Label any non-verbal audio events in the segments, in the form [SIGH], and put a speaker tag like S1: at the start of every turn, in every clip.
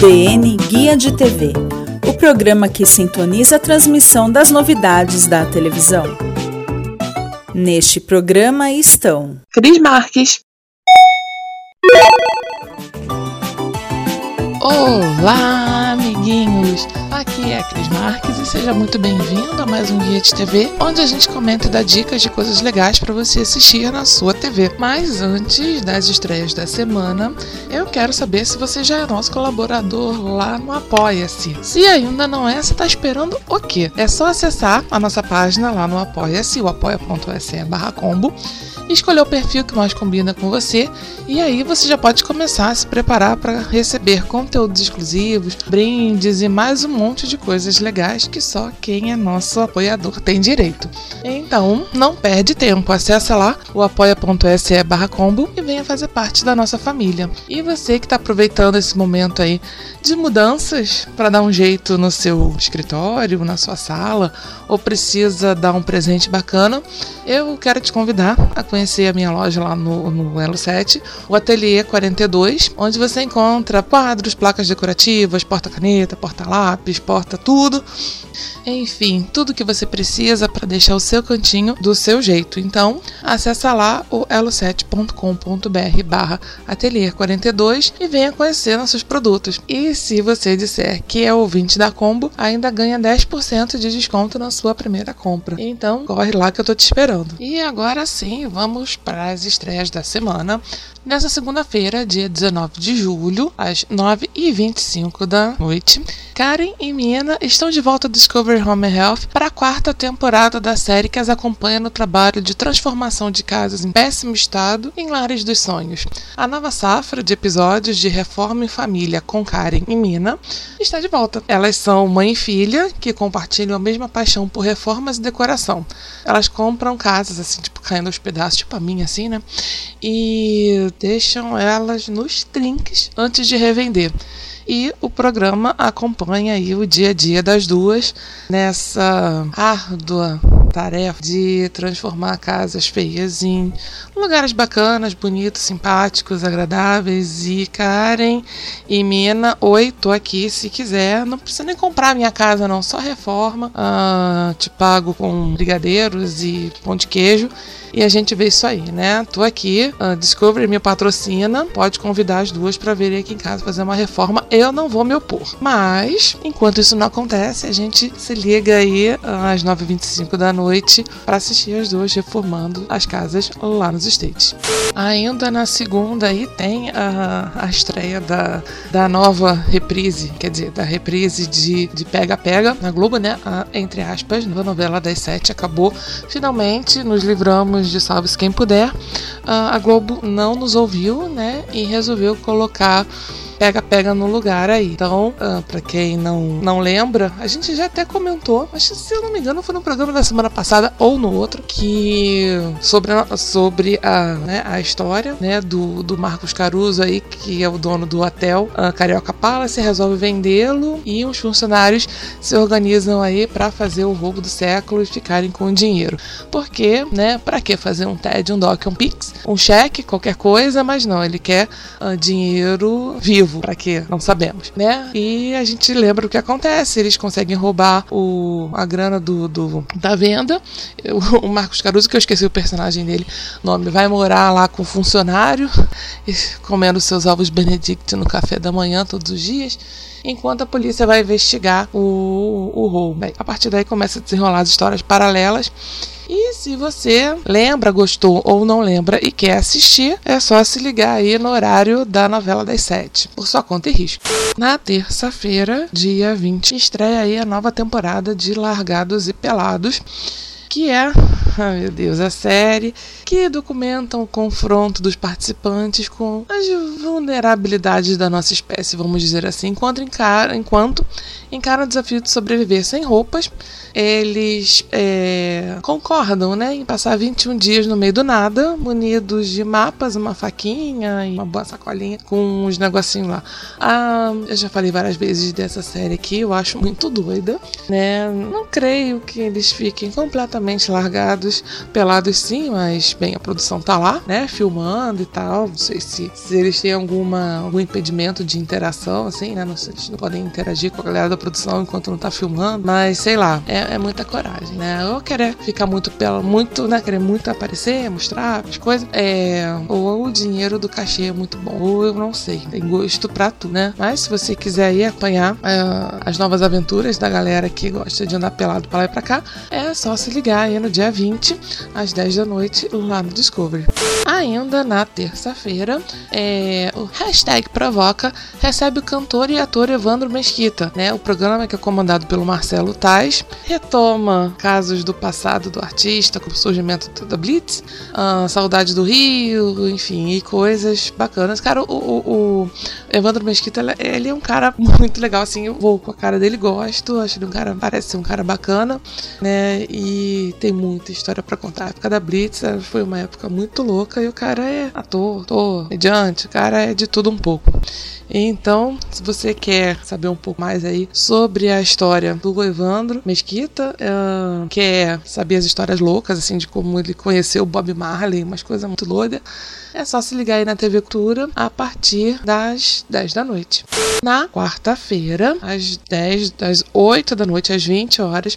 S1: DN Guia de TV o programa que sintoniza a transmissão das novidades da televisão. Neste programa estão
S2: Cris Marques.
S3: Olá, amiguinhos! Aqui é a Cris Marques e seja muito bem-vindo a mais um Guia de TV, onde a gente comenta e dá dicas de coisas legais para você assistir na sua TV. Mas antes das estreias da semana, eu quero saber se você já é nosso colaborador lá no Apoia-se. Se ainda não é, você está esperando o quê? É só acessar a nossa página lá no Apoia-se, o apoia.se combo escolher o perfil que mais combina com você e aí você já pode começar a se preparar para receber conteúdos exclusivos, brindes e mais um monte de coisas legais que só quem é nosso apoiador tem direito. Então, não perde tempo, acessa lá o apoia.se combo e venha fazer parte da nossa família. E você que está aproveitando esse momento aí de mudanças para dar um jeito no seu escritório, na sua sala, ou precisa dar um presente bacana, eu quero te convidar a conhecer a minha loja lá no, no Elo 7, o Ateliê 42, onde você encontra quadros, placas decorativas, porta-caneta, porta-lápis, porta tudo enfim, tudo que você precisa para deixar o seu cantinho do seu jeito. Então, acessa lá o elo7.com.br barra ateliê 42 e venha conhecer nossos produtos. E se você disser que é ouvinte da Combo, ainda ganha 10% de desconto na sua primeira compra. Então, corre lá que eu tô te esperando. E agora sim, vamos para as estreias da semana. Nessa segunda-feira, dia 19 de julho, às 9h25 da noite, Karen e Mina estão de volta ao Discovery Home Health para a quarta temporada da série que as acompanha no trabalho de transformação de casas em péssimo estado em lares dos sonhos. A nova safra de episódios de Reforma em Família com Karen e Mina está de volta. Elas são mãe e filha que compartilham a mesma paixão por reformas e decoração. Elas compram casas assim, tipo, caindo aos pedaços, tipo a minha, assim, né? E deixam elas nos trinques antes de revender. E o programa acompanha aí o dia a dia das duas nessa árdua tarefa de transformar casas feias em lugares bacanas, bonitos, simpáticos, agradáveis. E Karen e Mina, oi, tô aqui se quiser. Não precisa nem comprar minha casa, não, só reforma. Ah, te pago com brigadeiros e pão de queijo e a gente vê isso aí, né? Tô aqui, uh, Discovery me patrocina, pode convidar as duas para virem aqui em casa fazer uma reforma. Eu não vou me opor. Mas, enquanto isso não acontece, a gente se liga aí às 9h25 da noite para assistir as duas reformando as casas lá nos States. Ainda na segunda aí tem a, a estreia da, da nova reprise, quer dizer, da reprise de Pega Pega na Globo, né? A, entre aspas, nova novela das sete acabou. Finalmente nos livramos de Salve Quem Puder, ah, a Globo não nos ouviu, né? E resolveu colocar pega-pega no lugar aí. Então, uh, para quem não, não lembra, a gente já até comentou, mas se eu não me engano, foi no programa da semana passada ou no outro, que sobre, sobre a, né, a história né, do, do Marcos Caruso aí, que é o dono do hotel uh, Carioca Palace, resolve vendê-lo e os funcionários se organizam aí para fazer o roubo do século e ficarem com o dinheiro. Porque, né, para que fazer um TED, um DOC, um PIX, um cheque, qualquer coisa, mas não, ele quer uh, dinheiro vivo motivo para que não sabemos, né? E a gente lembra o que acontece, eles conseguem roubar o, a grana do, do da venda. O, [LAUGHS] o Marcos Caruso, que eu esqueci o personagem dele, nome, vai morar lá com o funcionário, [LAUGHS] comendo seus ovos Benedict no café da manhã todos os dias enquanto a polícia vai investigar o, o roubo. A partir daí começa a desenrolar as histórias paralelas e se você lembra, gostou ou não lembra e quer assistir, é só se ligar aí no horário da novela das sete, por sua conta e risco. Na terça-feira, dia 20, estreia aí a nova temporada de Largados e Pelados que é Ai meu Deus, a série que documenta o confronto dos participantes com as vulnerabilidades da nossa espécie, vamos dizer assim, enquanto encaram, enquanto encaram o desafio de sobreviver sem roupas eles é, concordam né, em passar 21 dias no meio do nada, munidos de mapas, uma faquinha e uma boa sacolinha com uns negocinhos lá. Ah, eu já falei várias vezes dessa série aqui, eu acho muito doida. Né? Não creio que eles fiquem completamente largados, pelados sim, mas bem, a produção tá lá, né? Filmando e tal. Não sei se, se eles têm alguma, algum impedimento de interação, assim, né? Não eles não podem interagir com a galera da produção enquanto não tá filmando, mas sei lá. É, é, muita coragem, né? Ou querer ficar muito pela, muito, né? Querer muito aparecer, mostrar as coisas. É, ou o dinheiro do cachê é muito bom. Ou eu não sei. Tem gosto pra tu, né? Mas se você quiser ir acompanhar é, as novas aventuras da galera que gosta de andar pelado pra lá e pra cá, é só se ligar aí no dia 20, às 10 da noite, lá no Discovery. Ainda na terça-feira, é, o hashtag Provoca recebe o cantor e ator Evandro Mesquita, né? O programa que é comandado pelo Marcelo Tais retoma casos do passado do artista, como o surgimento da Blitz, a saudade do Rio, enfim, e coisas bacanas. Cara, o, o, o Evandro Mesquita, ele é um cara [LAUGHS] muito legal, assim, eu vou com a cara dele, gosto, acho ele um cara, parece ser um cara bacana, né, e tem muita história para contar. A época da Blitz foi uma época muito louca o cara é ator, ator, mediante, o cara é de tudo um pouco. Então, se você quer saber um pouco mais aí sobre a história do Evandro Mesquita, uh, quer saber as histórias loucas, assim, de como ele conheceu o Bob Marley, umas coisas muito doidas, é só se ligar aí na TV Cultura a partir das 10 da noite. Na quarta-feira, às 10, das 8 da noite às 20 horas,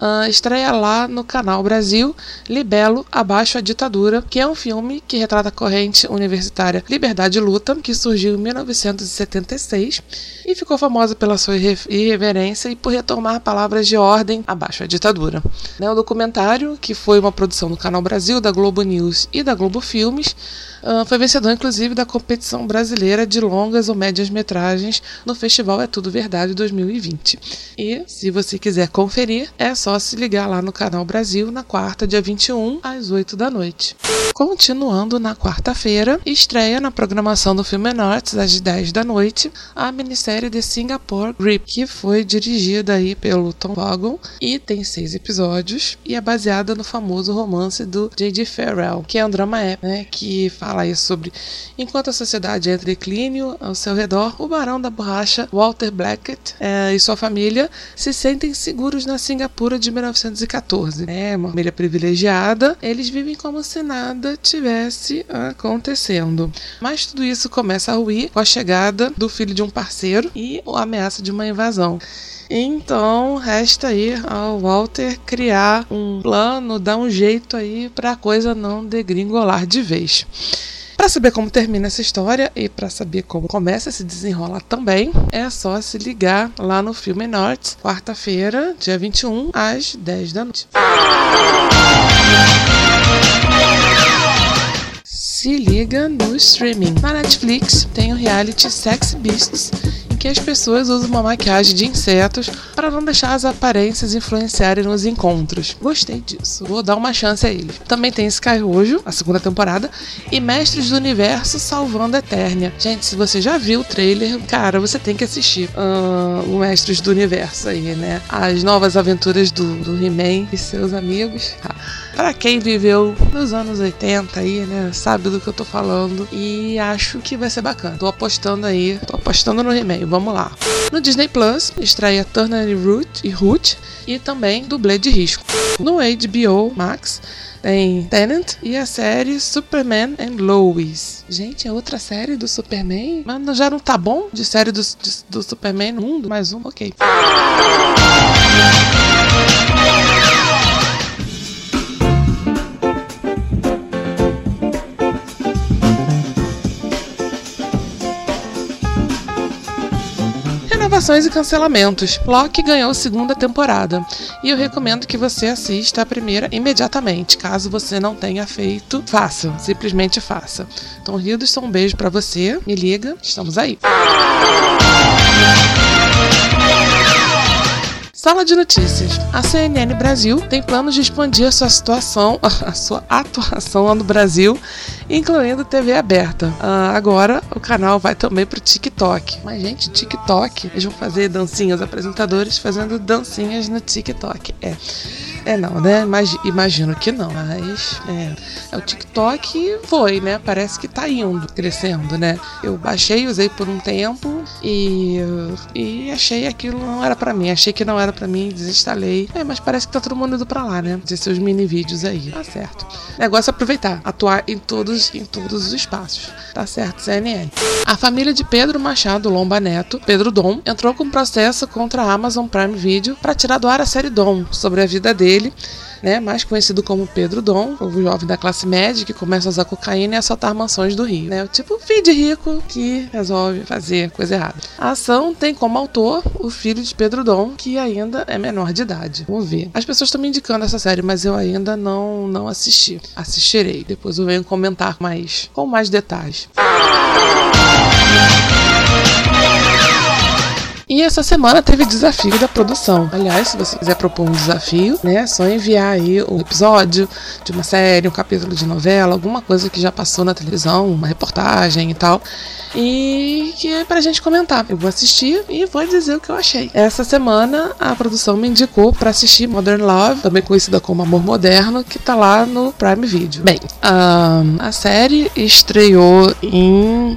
S3: uh, estreia lá no Canal Brasil Libelo Abaixo a Ditadura, que é um filme que retrata a corrente universitária Liberdade e Luta, que surgiu em 1976 e ficou famosa pela sua irreverência e por retomar palavras de ordem abaixo a ditadura. O documentário, que foi uma produção do Canal Brasil, da Globo News e da Globo Filmes, Uh, foi vencedor, inclusive, da competição brasileira de longas ou médias metragens no Festival É Tudo Verdade 2020. E, se você quiser conferir, é só se ligar lá no Canal Brasil na quarta, dia 21, às 8 da noite. Continuando na quarta-feira, estreia na programação do Filme Arts, às 10 da noite, a minissérie de Singapore Grip, que foi dirigida aí pelo Tom Vogel e tem seis episódios e é baseada no famoso romance do J.D. Farrell, que é um drama épico, né, que fala fala aí sobre enquanto a sociedade entra em declínio ao seu redor, o barão da borracha Walter Blackett é, e sua família se sentem seguros na Singapura de 1914. É uma família privilegiada, eles vivem como se nada tivesse acontecendo. Mas tudo isso começa a ruir com a chegada do filho de um parceiro e a ameaça de uma invasão. Então, resta aí ao Walter criar um plano, dar um jeito aí para a coisa não degringolar de vez. Para saber como termina essa história e para saber como começa a se desenrolar também, é só se ligar lá no Filme Norte, quarta-feira, dia 21, às 10 da noite. Se liga no streaming. Na Netflix tem o reality Sex Beasts que as pessoas usam uma maquiagem de insetos para não deixar as aparências influenciarem nos encontros. Gostei disso, vou dar uma chance a ele. Também tem Sky Rojo, a segunda temporada, e Mestres do Universo Salvando a Eternia. Gente, se você já viu o trailer, cara, você tem que assistir uh, o Mestres do Universo aí, né? As novas aventuras do, do He-Man e seus amigos. Ah, para quem viveu nos anos 80 aí, né, sabe do que eu tô falando e acho que vai ser bacana. Tô apostando aí, tô apostando no He-Man vamos lá. No Disney Plus, estreia Turner e Root e Root e também dublê de risco. No HBO Max, tem Tenant e a série Superman and Lois. Gente, é outra série do Superman? Mas já não tá bom de série do, do Superman no mundo? Mais um? Ok. Renovações e cancelamentos. Loki ganhou segunda temporada e eu recomendo que você assista a primeira imediatamente. Caso você não tenha feito, faça, simplesmente faça. Então, Hiddleston, um beijo para você. Me liga, estamos aí. Sala de notícias. A CNN Brasil tem planos de expandir a sua situação, [LAUGHS] a sua atuação no Brasil, incluindo TV aberta. Uh, agora o canal vai também pro TikTok. Mas, gente, TikTok, eles vão fazer dancinhas, apresentadores fazendo dancinhas no TikTok. É. É não, né? Imagino que não. Mas é, é, o TikTok foi, né? Parece que tá indo, crescendo, né? Eu baixei, usei por um tempo e, e achei aquilo não era para mim. Achei que não era para mim, desinstalei. É, mas parece que tá todo mundo indo pra lá, né? De seus mini vídeos aí. Tá certo. Negócio é aproveitar, atuar em todos, em todos os espaços. Tá certo, CNN. A família de Pedro Machado Lomba Neto, Pedro Dom, entrou com processo contra a Amazon Prime Video para tirar do ar a série Dom sobre a vida dele né, mais conhecido como Pedro Dom, o jovem da classe média que começa a usar cocaína e assaltar mansões do Rio. Né, o tipo filho de rico que resolve fazer coisa errada. A ação tem como autor o filho de Pedro Dom, que ainda é menor de idade. Vamos ver. As pessoas estão me indicando essa série, mas eu ainda não, não assisti. Assistirei. Depois eu venho comentar mais, com mais detalhes. E essa semana teve desafio da produção. Aliás, se você quiser propor um desafio, né, é só enviar aí um episódio de uma série, um capítulo de novela, alguma coisa que já passou na televisão, uma reportagem e tal. E que é pra gente comentar. Eu vou assistir e vou dizer o que eu achei. Essa semana a produção me indicou para assistir Modern Love, também conhecida como Amor Moderno, que tá lá no Prime Video. Bem, a série estreou em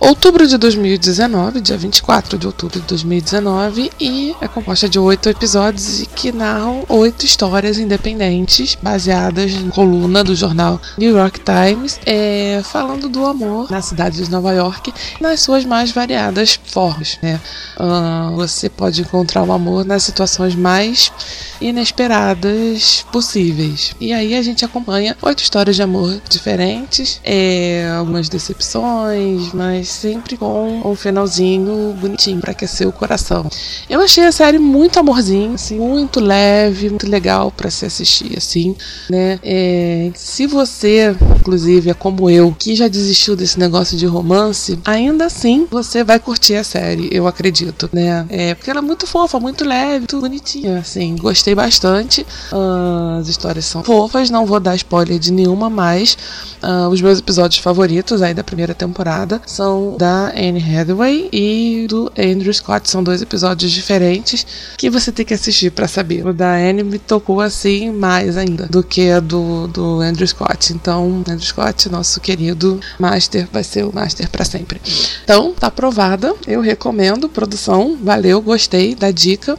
S3: outubro de 2019, dia 24 de outubro de 2019, e é composta de oito episódios que narram oito histórias independentes baseadas na coluna do jornal New York Times, é, falando do amor na cidade de Nova York nas suas mais variadas formas. Né? Uh, você pode encontrar o amor nas situações mais inesperadas possíveis. E aí a gente acompanha oito histórias de amor diferentes, é, algumas decepções, mas sempre com um finalzinho bonitinho para aquecer o coração. Eu achei a série muito amorzinho, assim, muito leve, muito legal para se assistir, assim, né? É, se você, inclusive, é como eu, que já desistiu desse negócio de romance, ainda assim você vai curtir a série, eu acredito, né? É, porque ela é muito fofa, muito leve, muito bonitinha, assim, gostei bastante. Uh, as histórias são fofas, não vou dar spoiler de nenhuma mais. Uh, os meus episódios favoritos aí da primeira temporada são da Anne Hathaway e do Andrew Scott. São dois episódios diferentes que você tem que assistir para saber. O da Anne me tocou assim mais ainda do que a do, do Andrew Scott. Então, Andrew Scott, nosso querido Master, vai ser o Master para sempre. Então, tá aprovada. Eu recomendo. Produção, valeu, gostei da dica.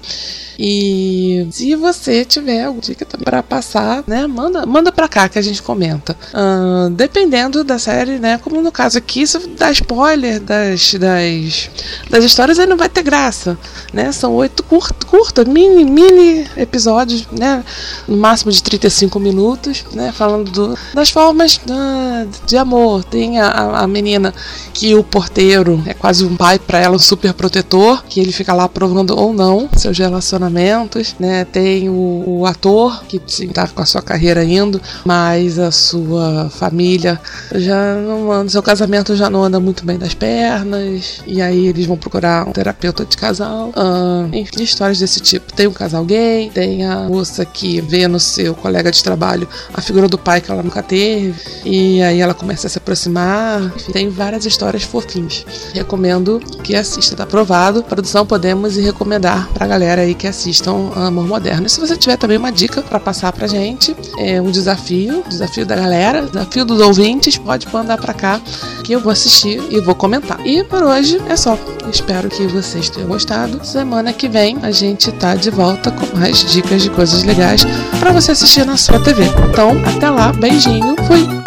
S3: E se você tiver alguma dica para passar, né, manda, manda para cá que a gente comenta. Uh, dependendo da série, né, como no caso aqui, se dá spoiler das, das, das histórias, aí não vai ter graça, né? São oito curtas, curta, mini, mini episódios, né, no máximo de 35 minutos, né, falando do, das formas uh, de amor. Tem a, a menina que o porteiro é quase um pai para ela, um super protetor, que ele fica lá provando ou não seus relacionamentos relacionamentos, né? Tem o, o ator que está com a sua carreira indo, mas a sua família já não anda, seu casamento já não anda muito bem das pernas, e aí eles vão procurar um terapeuta de casal. Ah, enfim, histórias desse tipo. Tem um casal gay, tem a moça que vê no seu colega de trabalho a figura do pai que ela nunca teve, e aí ela começa a se aproximar. Enfim, tem várias histórias fofinhas. Recomendo que assista, tá aprovado. Produção podemos e recomendar pra galera aí que assiste assistam Amor Moderno. E se você tiver também uma dica para passar pra gente, é um desafio, desafio da galera, desafio dos ouvintes, pode mandar para cá que eu vou assistir e vou comentar. E por hoje é só. Espero que vocês tenham gostado. Semana que vem a gente tá de volta com mais dicas de coisas legais para você assistir na sua TV. Então, até lá, beijinho, fui!